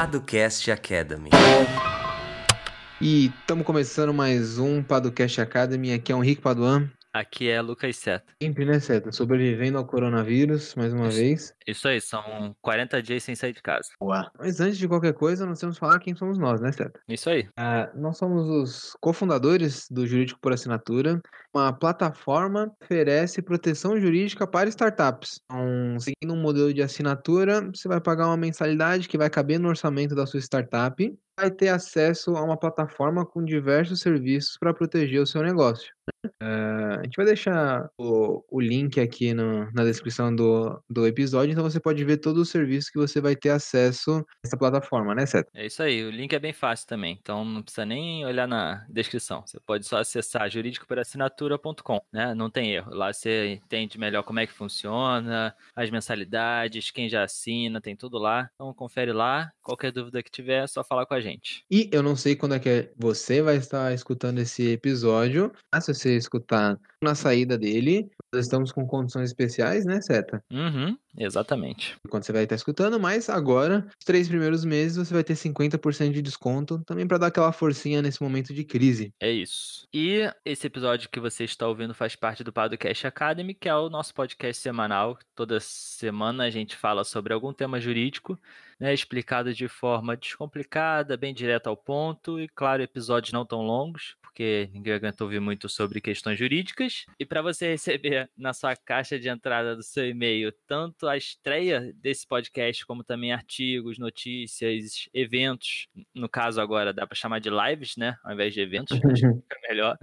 Padocast Academy. E estamos começando mais um Padocast Academy. Aqui é o Henrique Paduan. Aqui é Lucas Seta. Sempre, né, Seta? Sobrevivendo ao coronavírus, mais uma Isso. vez. Isso aí, são 40 dias sem sair de casa. Boa. Mas antes de qualquer coisa, nós temos que falar quem somos nós, né, Seta? Isso aí. Ah, nós somos os cofundadores do Jurídico por Assinatura, uma plataforma que oferece proteção jurídica para startups. Então, seguindo um modelo de assinatura, você vai pagar uma mensalidade que vai caber no orçamento da sua startup, vai ter acesso a uma plataforma com diversos serviços para proteger o seu negócio. Ah, a gente vai deixar o, o link aqui no- na descrição do, do episódio, então você pode ver todos os serviços que você vai ter acesso nessa plataforma, né, Seta? É isso aí. O link é bem fácil também, então não precisa nem olhar na descrição. Você pode só acessar juridicoporassinatura.com, né? Não tem erro. Lá você entende melhor como é que funciona, as mensalidades, quem já assina, tem tudo lá. Então confere lá. Qualquer dúvida que tiver, é só falar com a gente. E eu não sei quando é que você vai estar escutando esse episódio, mas se você escutar na saída dele, estamos com condições especiais, né, Seta? Uhum, exatamente. Quando você vai estar escutando, mas agora, os três primeiros meses, você vai ter 50% de desconto, também para dar aquela forcinha nesse momento de crise. É isso. E esse episódio que você está ouvindo faz parte do Podcast Academy, que é o nosso podcast semanal. Toda semana a gente fala sobre algum tema jurídico, né, explicado de forma descomplicada, bem direto ao ponto e, claro, episódios não tão longos, porque ninguém aguenta ouvir muito sobre questões jurídicas. E para você receber na sua caixa de entrada do seu e-mail tanto a estreia desse podcast, como também artigos, notícias, eventos, no caso agora dá para chamar de lives, né, ao invés de eventos, acho que fica melhor.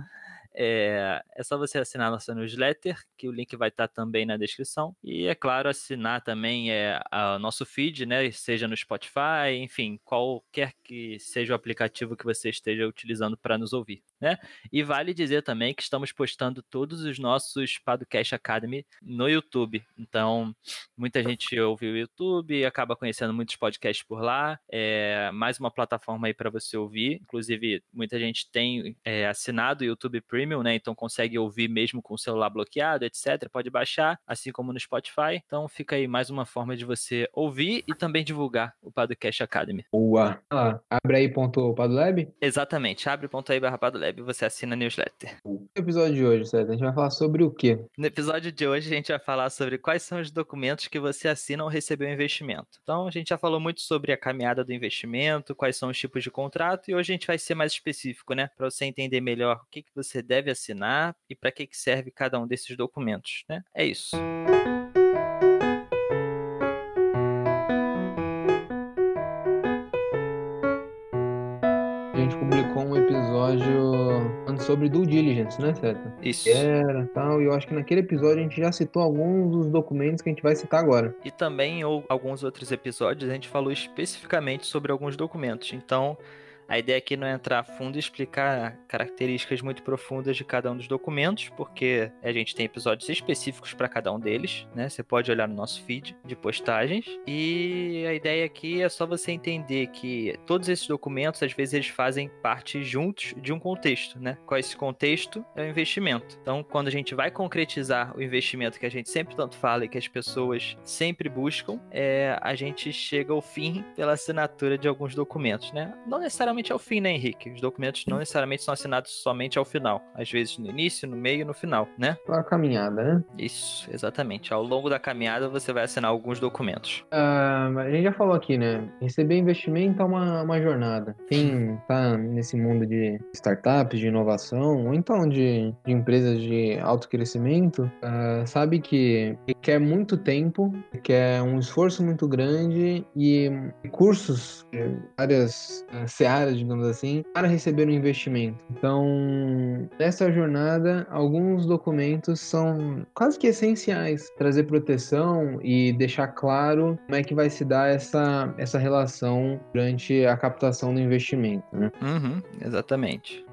É, é só você assinar nossa newsletter, que o link vai estar também na descrição. E é claro, assinar também é o nosso feed, né? Seja no Spotify, enfim, qualquer que seja o aplicativo que você esteja utilizando para nos ouvir. Né? E vale dizer também que estamos postando todos os nossos Podcast Academy no YouTube. Então, muita gente ouve o YouTube e acaba conhecendo muitos podcasts por lá. É mais uma plataforma aí para você ouvir. Inclusive, muita gente tem é, assinado o YouTube Premium, né? Então consegue ouvir mesmo com o celular bloqueado, etc. Pode baixar, assim como no Spotify. Então fica aí mais uma forma de você ouvir e também divulgar o Podcast Academy. Boa. Olha lá, abre aí ponto Padlab. Exatamente. Abre.aí barra Padolab e você assina a newsletter. No episódio de hoje, Seta, a gente vai falar sobre o quê? No episódio de hoje, a gente vai falar sobre quais são os documentos que você assina ao receber o investimento. Então, a gente já falou muito sobre a caminhada do investimento, quais são os tipos de contrato, e hoje a gente vai ser mais específico, né? Para você entender melhor o que, que você deve assinar e para que, que serve cada um desses documentos, né? É isso. A publicou um episódio falando sobre due diligence, né, Seta? Isso. Era e tal, e eu acho que naquele episódio a gente já citou alguns dos documentos que a gente vai citar agora. E também, ou alguns outros episódios, a gente falou especificamente sobre alguns documentos. Então, a ideia aqui não é entrar a fundo e explicar características muito profundas de cada um dos documentos, porque a gente tem episódios específicos para cada um deles, né? Você pode olhar no nosso feed de postagens. E a ideia aqui é só você entender que todos esses documentos, às vezes, eles fazem parte juntos de um contexto, né? Qual é esse contexto? É o investimento. Então, quando a gente vai concretizar o investimento que a gente sempre tanto fala e que as pessoas sempre buscam, é, a gente chega ao fim pela assinatura de alguns documentos, né? Não necessariamente ao fim, né, Henrique? Os documentos não necessariamente são assinados somente ao final. Às vezes no início, no meio e no final, né? A caminhada, né? Isso, exatamente. Ao longo da caminhada você vai assinar alguns documentos. Ah, a gente já falou aqui, né? Receber investimento é uma, uma jornada. Quem tá nesse mundo de startups, de inovação, ou então de, de empresas de alto crescimento, ah, sabe que requer muito tempo, requer um esforço muito grande e recursos, eh, várias digamos assim, para receber um investimento. Então, nessa jornada, alguns documentos são quase que essenciais. Trazer proteção e deixar claro como é que vai se dar essa, essa relação durante a captação do investimento. Né? Uhum, exatamente.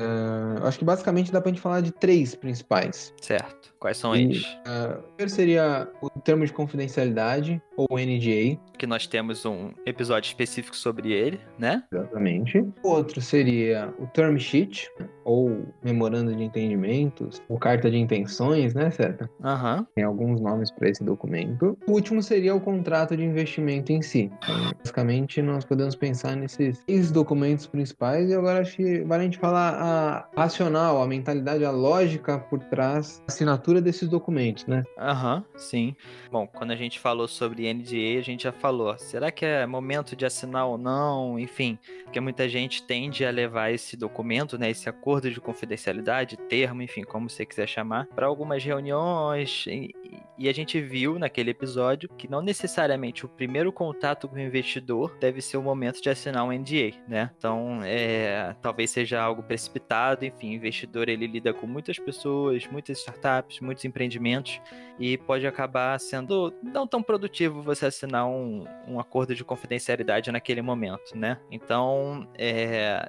Eu acho que basicamente dá pra gente falar de três principais. Certo. Quais são E- eles? O primeiro seria o termo de confidencialidade, ou NDA. Que nós temos um episódio específico sobre ele, né? Exatamente. Outro seria o term sheet, ou memorando de entendimentos, ou carta de intenções, né, certo? Aham. Tem alguns nomes para esse documento. O último seria o contrato de investimento em si. Então, basicamente, nós podemos pensar nesses seis documentos principais e agora acho que vale a gente falar a racional, a mentalidade, a lógica por trás da assinatura desses documentos, né? Aham, sim. Bom, quando a gente falou sobre NDA, a gente já falou, será que é momento de assinar ou não? Enfim, porque muita gente tende a levar esse documento, né, esse acordo de confidencialidade, termo, enfim, como você quiser chamar, para algumas reuniões e, e a gente viu naquele episódio que não necessariamente o primeiro contato com o investidor deve ser o momento de assinar um NDA, né? Então, é, talvez seja algo precipitado, enfim, o investidor ele lida com muitas pessoas, muitas startups, muitos empreendimentos e pode acabar sendo não tão produtivo você assinar um, um acordo de confidencialidade naquele momento, né? Então, é,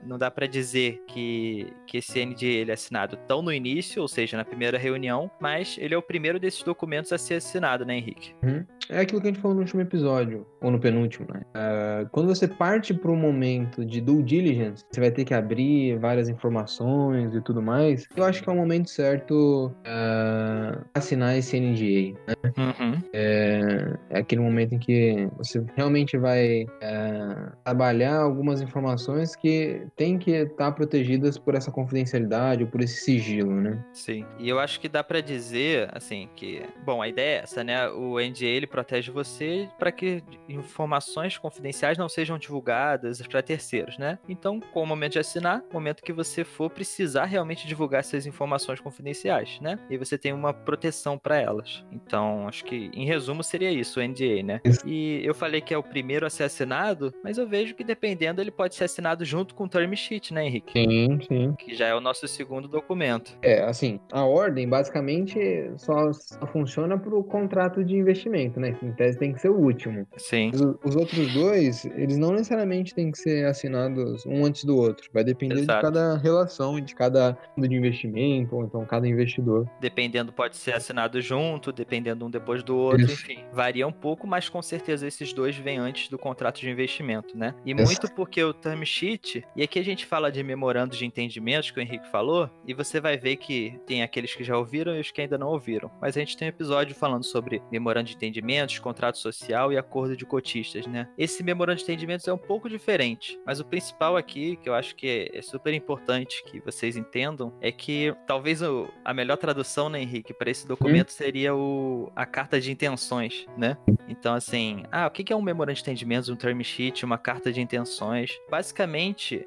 não dá para dizer que, que esse NDA ele é assinado tão no início, ou seja, na primeira reunião, mas ele é o primeiro desses documentos a ser assinado, né, Henrique? Uhum. É aquilo que a gente falou no último episódio, ou no penúltimo, né? Uh, quando você parte para um momento de due diligence, você vai ter que abrir várias informações e tudo mais. Eu acho que é o momento certo uh, assinar esse NDA, né? Uhum. É, é, aquele momento em que você realmente vai uh, trabalhar algumas informações que têm que estar protegidas por essa confidencialidade ou por esse sigilo, né? Sim. E eu acho que dá para dizer, assim, que, bom, a ideia é essa, né? O NDA ele protege você para que informações confidenciais não sejam divulgadas para terceiros, né? Então, com o momento de assinar, momento que você for precisar realmente divulgar essas informações confidenciais, né? E você tem uma proteção para elas. Então, acho que em resumo seria isso, o NDA, né? E eu falei que é o primeiro a ser assinado, mas eu vejo que dependendo ele pode ser assinado junto com o term sheet, né, Henrique? Sim, sim. Que já é o nosso segundo documento. É, assim, a ordem basicamente só, só funciona para o contrato de investimento, né? Em tese tem que ser o último. Sim. Os, os outros dois, eles não necessariamente têm que ser assinados um antes do outro. Vai depender Exato. de cada relação, de cada fundo de investimento, ou então cada investidor. Dependendo, pode ser assinado junto, dependendo um depois do outro, Isso. enfim. Varia um pouco, mas com certeza esses dois vêm antes do contrato de investimento, né? E Isso. muito porque o term sheet, e aqui a gente fala de memorando de entendimentos que o Henrique falou, e você vai ver que tem aqueles que já ouviram e os que ainda não ouviram. Mas a gente tem um episódio falando sobre memorando de entendimentos, contrato social e acordo de cotistas, né? Esse memorando de entendimentos é um pouco diferente, mas o principal aqui, que eu acho que é super importante que vocês entendam, é que talvez o- a melhor tradução, né, Henrique, para esse documento seria o, a carta de intenções, né? Então, assim, ah, o que que é um memorando de entendimentos, um term sheet, uma carta de intenções? Basicamente,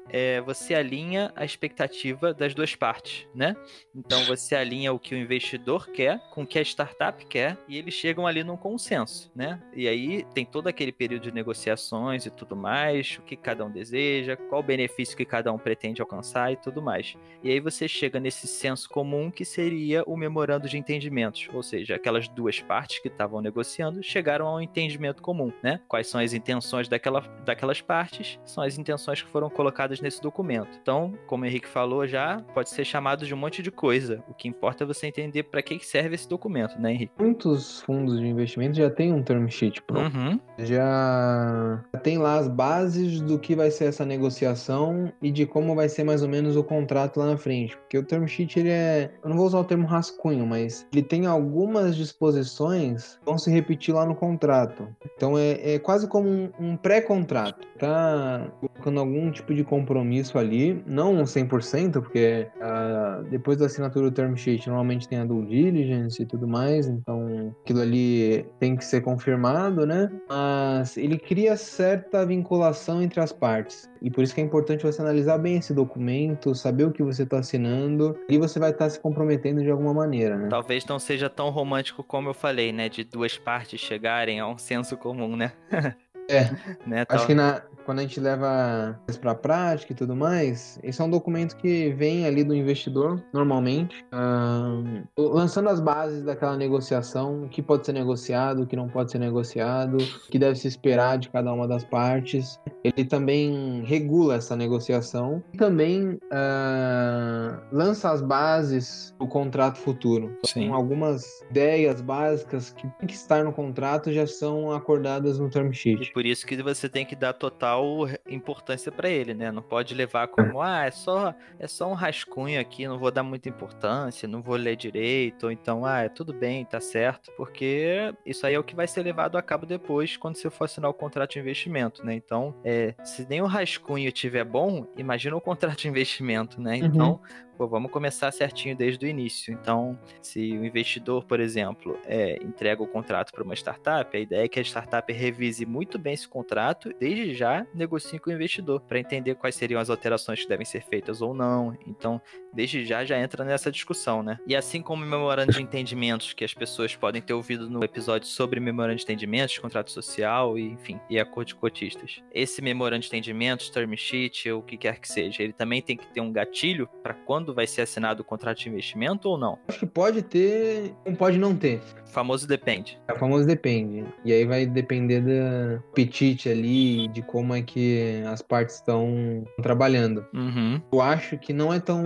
é, você alinha a expectativa das duas partes, né? Então, você alinha o que o investidor quer com o que a startup quer e eles chegam ali num consenso, né? E aí tem todo aquele período de negociações e tudo mais, o que cada um deseja, qual o benefício que cada um pretende alcançar e tudo mais. E aí você chega nesse senso comum que seria o memorando de entendimentos, ou seja, aquelas duas partes que estavam negociando chegaram a um entendimento comum, né? Quais são as intenções daquela, daquelas partes, são as intenções que foram colocadas nesse documento. Então, como o Henrique falou já, pode ser chamado de um monte de coisa. O que importa é você entender para que que serve esse documento, né, Henrique? Muitos fundos de investimento já têm um term sheet pronto. Uhum, Já tem lá as bases do que vai ser essa negociação e de como vai ser mais ou menos o contrato lá na frente. Porque o term sheet, ele é. Eu não vou usar o termo rascunho, mas ele tem algumas disposições que vão se repetir lá no contrato. Então é, é quase como um, um pré-contrato. Tá colocando algum tipo de compromisso ali, não 100%, porque ah, depois da assinatura do term sheet normalmente tem a due diligence e tudo mais, então aquilo ali tem que ser confirmado, né? Mas ele cria certa vinculação entre as partes. E por isso que é importante você analisar bem esse documento, saber o que você está assinando, e você vai estar se comprometendo de alguma maneira, né? Talvez não seja tão romântico como eu falei, né? De duas partes chegarem a um senso comum, né? É. né? Acho Tal- que na, quando a gente leva isso para prática e tudo mais, esse é um documento que vem ali do investidor, normalmente, ahn, lançando as bases daquela negociação, o que pode ser negociado, o que não pode ser negociado, o que deve se esperar de cada uma das partes. Ele também regula essa negociação e também ah, lança as bases do contrato futuro. Sim. Então, algumas ideias básicas que tem que estar no contrato já são acordadas no term sheet. Por isso que você tem que dar total importância pra ele, né? Não pode levar como, ah, é só, é só um rascunho aqui, não vou dar muita importância, não vou ler direito, ou então, ah, é tudo bem, tá certo, porque isso aí é o que vai ser levado a cabo depois quando você for assinar o contrato de investimento, né? Então, é, se nem o rascunho tiver bom, imagina o contrato de investimento, né? Então, pô, vamos começar certinho desde o início. Então, se o investidor, por exemplo, é, entrega o contrato para uma startup, a ideia é que a startup revise muito bem esse contrato, desde já negocie com o investidor, para entender quais seriam as alterações que devem ser feitas ou não. Então, desde já já entra nessa discussão, né? E assim como o memorando de entendimentos, que as pessoas podem ter ouvido no episódio sobre memorando de entendimentos, contrato social e, enfim, e acordo de cotistas. Esse memorando de entendimentos, term sheet, ou o que quer que seja, ele também tem que ter um gatilho para quando vai ser assinado o contrato de investimento ou não? Acho que pode ter, não pode não ter. O famoso depende. É o famoso depende. E aí vai depender do apetite ali, de como é que as partes estão trabalhando. Uhum, Eu acho que não é tão,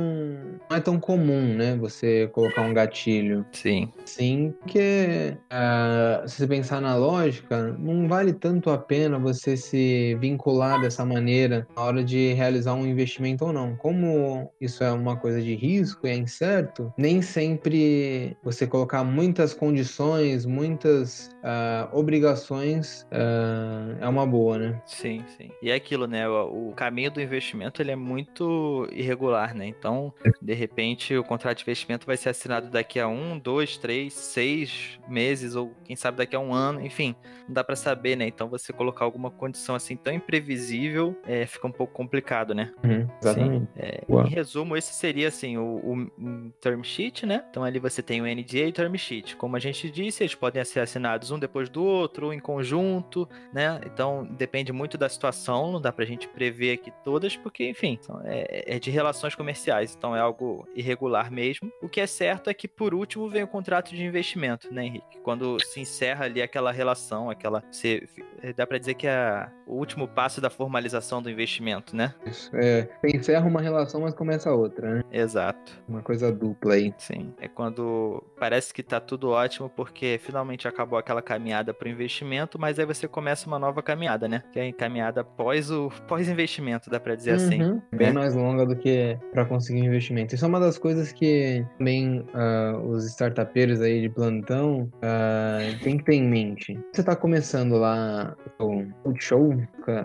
não é tão comum, né, você colocar um gatilho. sim. Sim, porque ah, se você pensar na lógica, não vale tanto a pena você se vincular dessa maneira na hora de realizar um investimento ou não. Como isso é uma coisa de risco e é incerto, nem sempre você colocar muitas condições, muitas ah, obrigações ah, é uma boa, né? Sim, sim. E é aquilo, né? O, caminho do investimento ele é muito irregular, né? Então, de repente, o contrato de investimento vai ser assinado daqui a um, dois, três, seis meses, ou quem sabe daqui a um ano, enfim, não dá pra saber, né? Então, você colocar alguma condição assim tão imprevisível é, fica um pouco complicado, né? Uhum, exatamente. É, em resumo, esse seria assim o, o- term sheet, né? Então ali você tem o NDA e o term sheet. Como a gente disse, eles podem ser assinados um depois do outro, ou em conjunto, né? Então depende muito da situação, não dá pra gente prever aqui todas, porque enfim, é, é de relações comerciais, então é algo irregular mesmo. O que é certo é que por último vem o contrato de investimento, né, Henrique? Quando se encerra ali aquela relação, aquela, você, dá pra dizer que é o último passo da formalização do investimento, né? Isso. É, você encerra uma relação, mas começa outra, né? Exato. Uma coisa dupla aí. Sim, é quando parece que tá tudo ótimo porque finalmente acabou aquela caminhada pro investimento, mas aí você começa uma nova caminhada, né? Que é a caminhada pós o pós-investimento, dá pra dizer assim. Uhum. Bem né? mais longa do que para conseguir investimento. Isso é uma das coisas que também ah, os startupeiros aí de plantão ah, tem que ter em mente. Você está começando lá o o show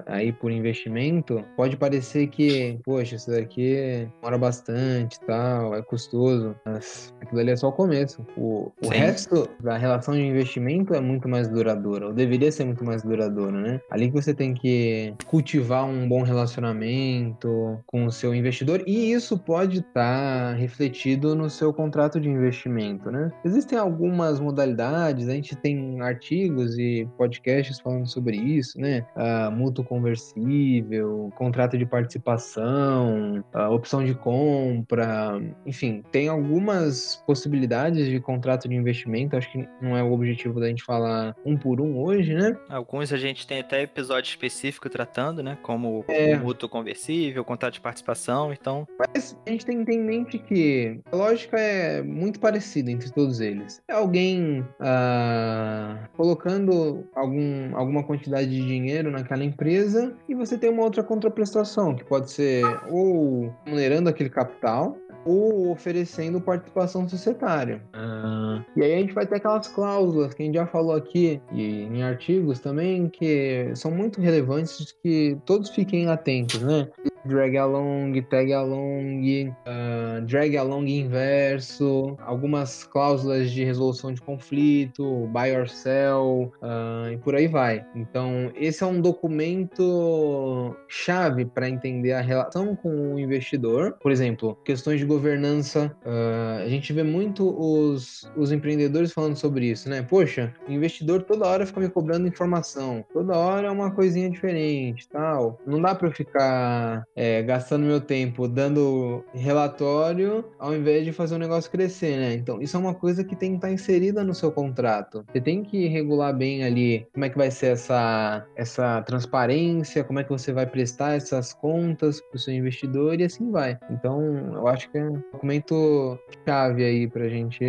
aí por investimento, pode parecer que, poxa, isso daqui demora bastante e tal, é custoso, mas aquilo ali é só o começo. O, o resto da relação de investimento é muito mais duradoura, ou deveria ser muito mais duradoura, né? Ali que você tem que cultivar um bom relacionamento com o seu investidor e isso pode estar refletido no seu contrato de investimento, né? Existem algumas modalidades, a gente tem artigos e podcasts falando sobre isso, né? Ah, mútuo conversível, contrato de participação, ah, opção de compra, enfim, tem algumas possibilidades de contrato de investimento. Acho que não é o objetivo da gente falar um por um hoje, né? Alguns a gente tem até episódio específico tratando, né? Como É. o mútuo conversível, contrato de participação, então. Mas a gente tem que ter em mente que a lógica é muito parecida entre todos eles. É alguém ah, colocando algum, alguma quantidade de dinheiro naquela empresa e você tem uma outra contraprestação, que pode ser ou remunerando aquele capital ou oferecendo participação societária. Ah, e aí a gente vai ter aquelas cláusulas que a gente já falou aqui e em artigos também que são muito relevantes que todos fiquem atentos, né? Drag along, tag along, uh, drag along inverso, algumas cláusulas de resolução de conflito, buy or sell, uh, e por aí vai. Então, esse é um documento chave para entender a relação com o investidor. Por exemplo, questões de governança, uh, a gente vê muito os, os empreendedores falando sobre isso, né? Poxa, o investidor toda hora fica me cobrando informação, toda hora é uma coisinha diferente, tal. Não dá para ficar é, gastando meu tempo dando relatório ao invés de fazer o negócio crescer, né? Então, isso é uma coisa que tem que estar tá inserida no seu contrato. Você tem que regular bem ali como é que vai ser essa, essa transparência, como é que você vai prestar essas contas para o seu investidor e assim vai. Então, eu acho que é um documento chave aí para a gente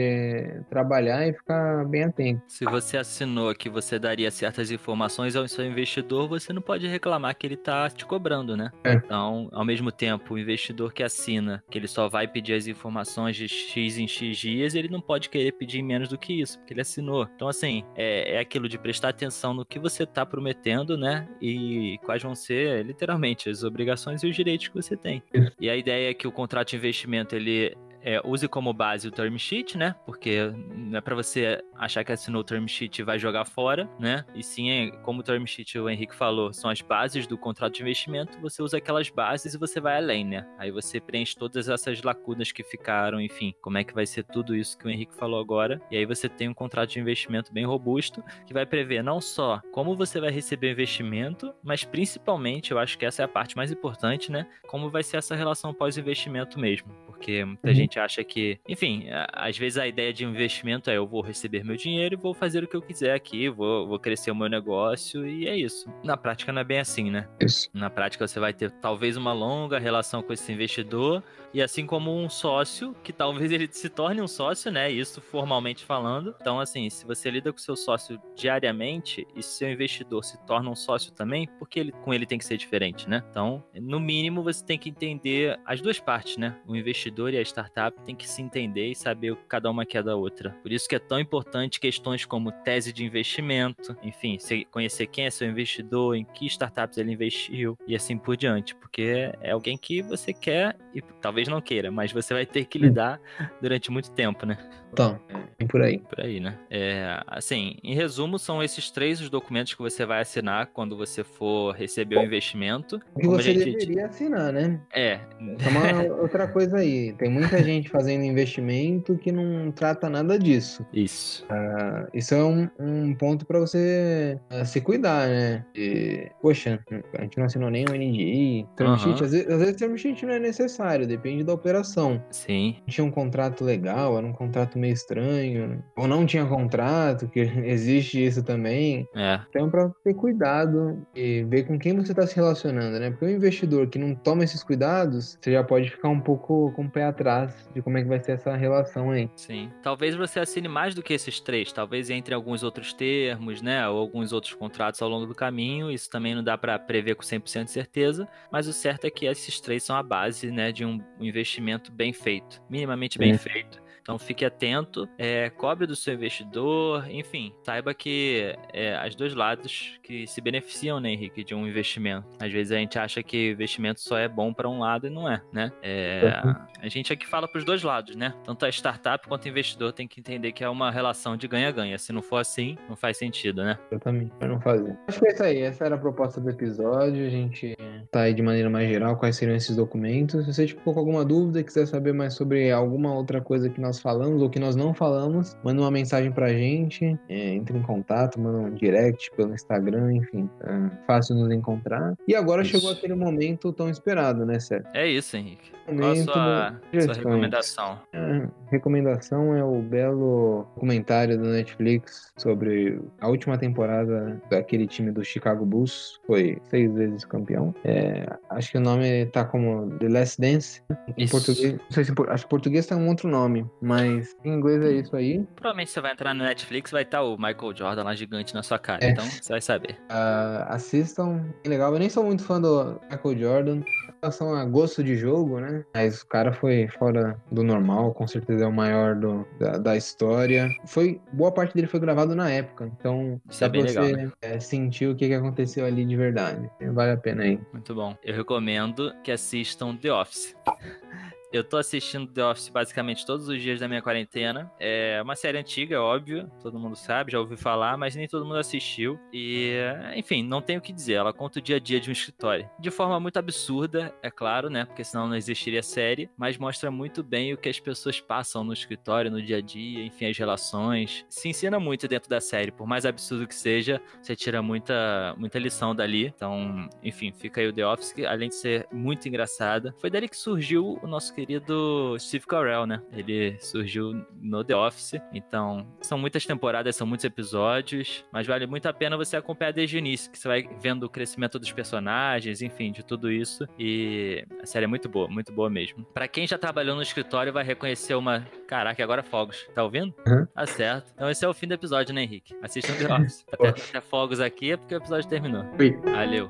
trabalhar e ficar bem atento. Se você assinou que você daria certas informações ao seu investidor, você não pode reclamar que ele está te cobrando, né? É. Então, ao mesmo tempo, o investidor que assina, que ele só vai pedir as informações de X em X dias, ele não pode querer pedir menos do que isso, porque ele assinou. Então, assim, é, é aquilo de prestar atenção no que você está prometendo, né? E quais vão ser, literalmente, as obrigações e os direitos que você tem. E a ideia é que o contrato de investimento, ele é, use como base o term sheet, né? Porque não é para você achar que assinou o term sheet e vai jogar fora, né? E sim, é, como o term sheet o Henrique falou, são as bases do contrato de investimento, você usa aquelas bases e você vai além, né? Aí você preenche todas essas lacunas que ficaram, enfim, como é que vai ser tudo isso que o Henrique falou agora. E aí você tem um contrato de investimento bem robusto que vai prever não só como você vai receber o investimento, mas principalmente, eu acho que essa é a parte mais importante, né? Como vai ser essa relação pós-investimento mesmo. Porque muita uhum. gente acha que, enfim, às vezes a ideia de investimento é eu vou receber meu dinheiro e vou fazer o que eu quiser aqui, vou, vou crescer o meu negócio e é isso. Na prática não é bem assim, né? Isso. Na prática você vai ter talvez uma longa relação com esse investidor e assim como um sócio, que talvez ele se torne um sócio, né? Isso formalmente falando. Então, assim, se você lida com seu sócio diariamente e seu investidor se torna um sócio também, porque ele, com ele tem que ser diferente, né? Então, no mínimo, você tem que entender as duas partes, né? O investidor e a startup tem que se entender e saber o que cada uma quer da outra. Por isso que é tão importante questões como tese de investimento, enfim, conhecer quem é seu investidor, em que startups ele investiu e assim por diante, porque é alguém que você quer e talvez talvez não queira, mas você vai ter que lidar durante muito tempo, né? Então, é por aí. Por aí, né? É, assim, em resumo, são esses três os documentos que você vai assinar quando você for receber o investimento. O que você gente... deveria assinar, né? É. É uma outra coisa aí. Tem muita gente fazendo investimento que não trata nada disso. Isso. Uh, isso é um, um ponto para você uh, se cuidar, né? E, poxa, a gente não assinou nem o NDI, term uhum. Às vezes, às vezes term sheet não é necessário, depende depende da operação. Sim. Tinha um contrato legal, era um contrato meio estranho, ou não tinha contrato, que existe isso também. É. Então, para ter cuidado e ver com quem você está se relacionando, né? Porque o investidor que não toma esses cuidados, você já pode ficar um pouco com o pé atrás de como é que vai ser essa relação aí. Sim. Talvez você assine mais do que esses três, talvez entre alguns outros termos, né? Ou alguns outros contratos ao longo do caminho. Isso também não dá para prever com 100% de certeza, mas o certo é que esses três são a base, né, de um um investimento bem feito, minimamente bem é. feito. Então fique atento, é, cobre do seu investidor, enfim, saiba que é, as dois lados que se beneficiam, né, Henrique, de um investimento. Às vezes a gente acha que investimento só é bom para um lado e não é, né? É, uhum. a gente aqui fala para os dois lados, né? Tanto a startup quanto o investidor tem que entender que é uma relação de ganha-ganha. Se não for assim, não faz sentido, né? Exatamente, para não fazer. Acho que é isso aí, essa era a proposta do episódio. A gente tá aí de maneira mais geral quais seriam esses documentos. Se você ficou com alguma dúvida, quiser saber mais sobre alguma outra coisa que nós nós falamos ou que nós não falamos, manda uma mensagem pra gente, é, entre em contato, manda um direct pelo Instagram, enfim, é fácil nos encontrar. E agora isso. chegou aquele momento tão esperado, né, Sérgio? É isso, Henrique. Qual a sua, sua recomendação? É, recomendação é o belo documentário do Netflix sobre a última temporada daquele time do Chicago Bulls, foi seis vezes campeão. É, acho que o nome tá como The Last Dance. Em isso. português, não sei se acho que em português tem um outro nome, mas em inglês é isso aí. Provavelmente você vai entrar no Netflix vai estar tá o Michael Jordan lá gigante na sua cara, é. então você vai saber. Uh, assistam, é legal. Eu nem sou muito fã do Michael Jordan, relação a gosto de jogo, né? Mas o cara foi fora do normal, com certeza é o maior do, da, da história. Foi boa parte dele foi gravado na época, então Isso é pra você legal, né? é, sentir o que, que aconteceu ali de verdade. Vale a pena aí. Muito bom. Eu recomendo que assistam The Office. Eu tô assistindo The Office basicamente todos os dias da minha quarentena. É uma série antiga, é óbvio, todo mundo sabe, já ouviu falar, mas nem todo mundo assistiu. E, enfim, não tenho o que dizer. Ela conta o dia a dia de um escritório. De forma muito absurda, é claro, né? Porque senão não existiria série, mas mostra muito bem o que as pessoas passam no escritório, no dia a dia, enfim, as relações. Se ensina muito dentro da série, por mais absurdo que seja, você tira muita, muita lição dali. Então, enfim, fica aí o The Office, que além de ser muito engraçada, foi dali que surgiu o nosso Steve Carell, né? Ele surgiu no The Office, então são muitas temporadas, são muitos episódios, mas vale muito a pena você acompanhar desde o início, que você vai vendo o crescimento dos personagens, enfim, de tudo isso. E a série é muito boa, muito boa mesmo. Para quem já trabalhou no escritório, vai reconhecer uma. Caraca, agora fogos. Tá ouvindo? Uhum. Tá certo. Então esse é o fim do episódio, né, Henrique? Assistam The Office. Até, até fogos aqui é porque o episódio terminou. Oi. Valeu.